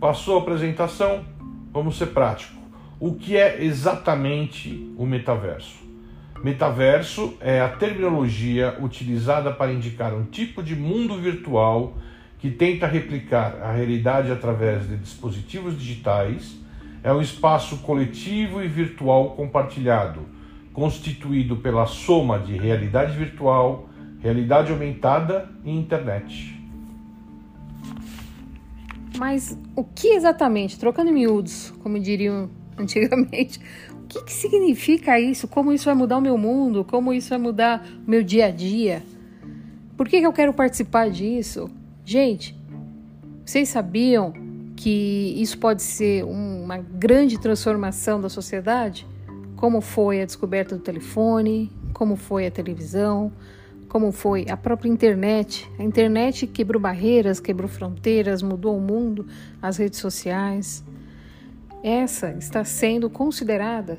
passou a apresentação, vamos ser prático. O que é exatamente o metaverso? Metaverso é a terminologia utilizada para indicar um tipo de mundo virtual que tenta replicar a realidade através de dispositivos digitais. É um espaço coletivo e virtual compartilhado, constituído pela soma de realidade virtual, realidade aumentada e internet. Mas o que exatamente, trocando em miúdos, como diriam antigamente, o que, que significa isso? Como isso vai mudar o meu mundo? Como isso vai mudar o meu dia a dia? Por que, que eu quero participar disso? Gente, vocês sabiam que isso pode ser uma grande transformação da sociedade? Como foi a descoberta do telefone, como foi a televisão, como foi a própria internet. A internet quebrou barreiras, quebrou fronteiras, mudou o mundo, as redes sociais. Essa está sendo considerada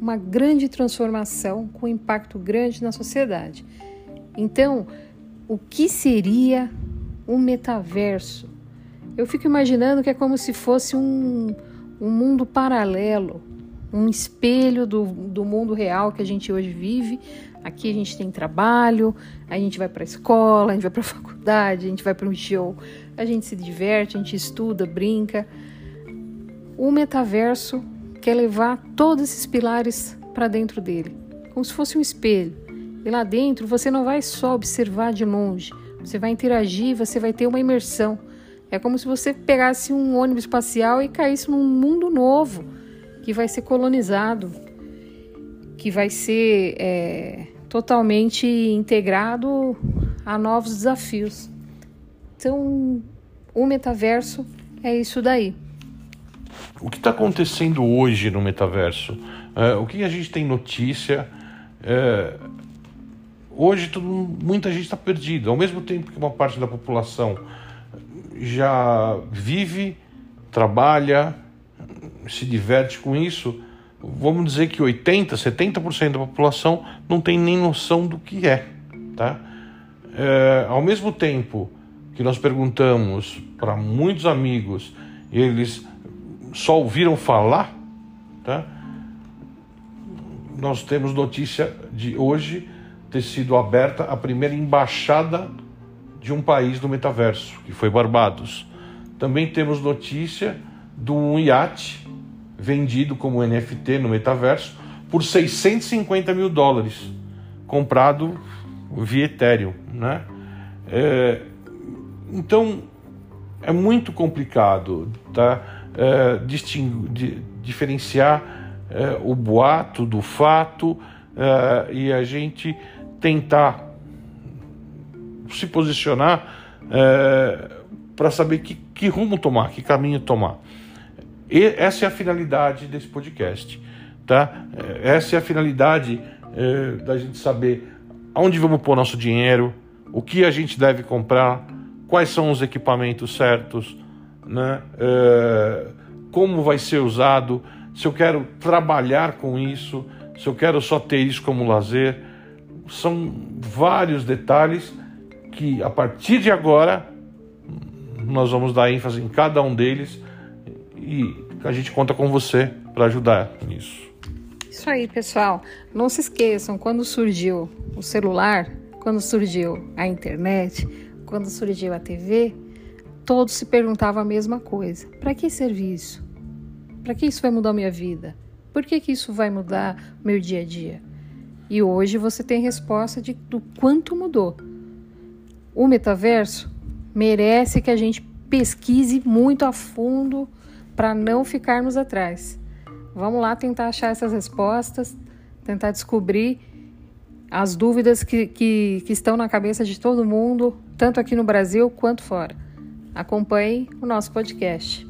uma grande transformação com impacto grande na sociedade. Então, o que seria um metaverso? Eu fico imaginando que é como se fosse um, um mundo paralelo, um espelho do, do mundo real que a gente hoje vive, Aqui a gente tem trabalho, a gente vai para a escola, a gente vai para a faculdade, a gente vai para um show, a gente se diverte, a gente estuda, brinca. O metaverso quer levar todos esses pilares para dentro dele, como se fosse um espelho. E lá dentro você não vai só observar de longe, você vai interagir, você vai ter uma imersão. É como se você pegasse um ônibus espacial e caísse num mundo novo que vai ser colonizado, que vai ser é, totalmente integrado a novos desafios. Então, o metaverso é isso daí. O que está acontecendo hoje no metaverso? É, o que a gente tem notícia? É, hoje muita gente está perdida. Ao mesmo tempo que uma parte da população já vive, trabalha, se diverte com isso, vamos dizer que 80%, 70% da população não tem nem noção do que é. Tá? É, ao mesmo tempo que nós perguntamos para muitos amigos, eles só ouviram falar, tá? nós temos notícia de hoje ter sido aberta a primeira embaixada de um país do metaverso, que foi Barbados. Também temos notícia de um iate vendido como NFT no metaverso por 650 mil dólares, comprado via Ethereum, né? É, então é muito complicado, tá? É, di, diferenciar é, o boato do fato é, e a gente tentar se posicionar é, para saber que, que rumo tomar, que caminho tomar. E essa é a finalidade desse podcast, tá? É, essa é a finalidade é, da gente saber aonde vamos pôr nosso dinheiro, o que a gente deve comprar, quais são os equipamentos certos, né? É, como vai ser usado, se eu quero trabalhar com isso, se eu quero só ter isso como lazer. São vários detalhes que a partir de agora nós vamos dar ênfase em cada um deles e a gente conta com você para ajudar nisso. Isso aí, pessoal. Não se esqueçam, quando surgiu o celular, quando surgiu a internet, quando surgiu a TV, todos se perguntavam a mesma coisa: para que servir isso? Para que isso vai mudar a minha vida? Por que, que isso vai mudar meu dia a dia? E hoje você tem resposta de, do quanto mudou. O metaverso merece que a gente pesquise muito a fundo para não ficarmos atrás. Vamos lá tentar achar essas respostas, tentar descobrir as dúvidas que, que, que estão na cabeça de todo mundo, tanto aqui no Brasil quanto fora. Acompanhe o nosso podcast.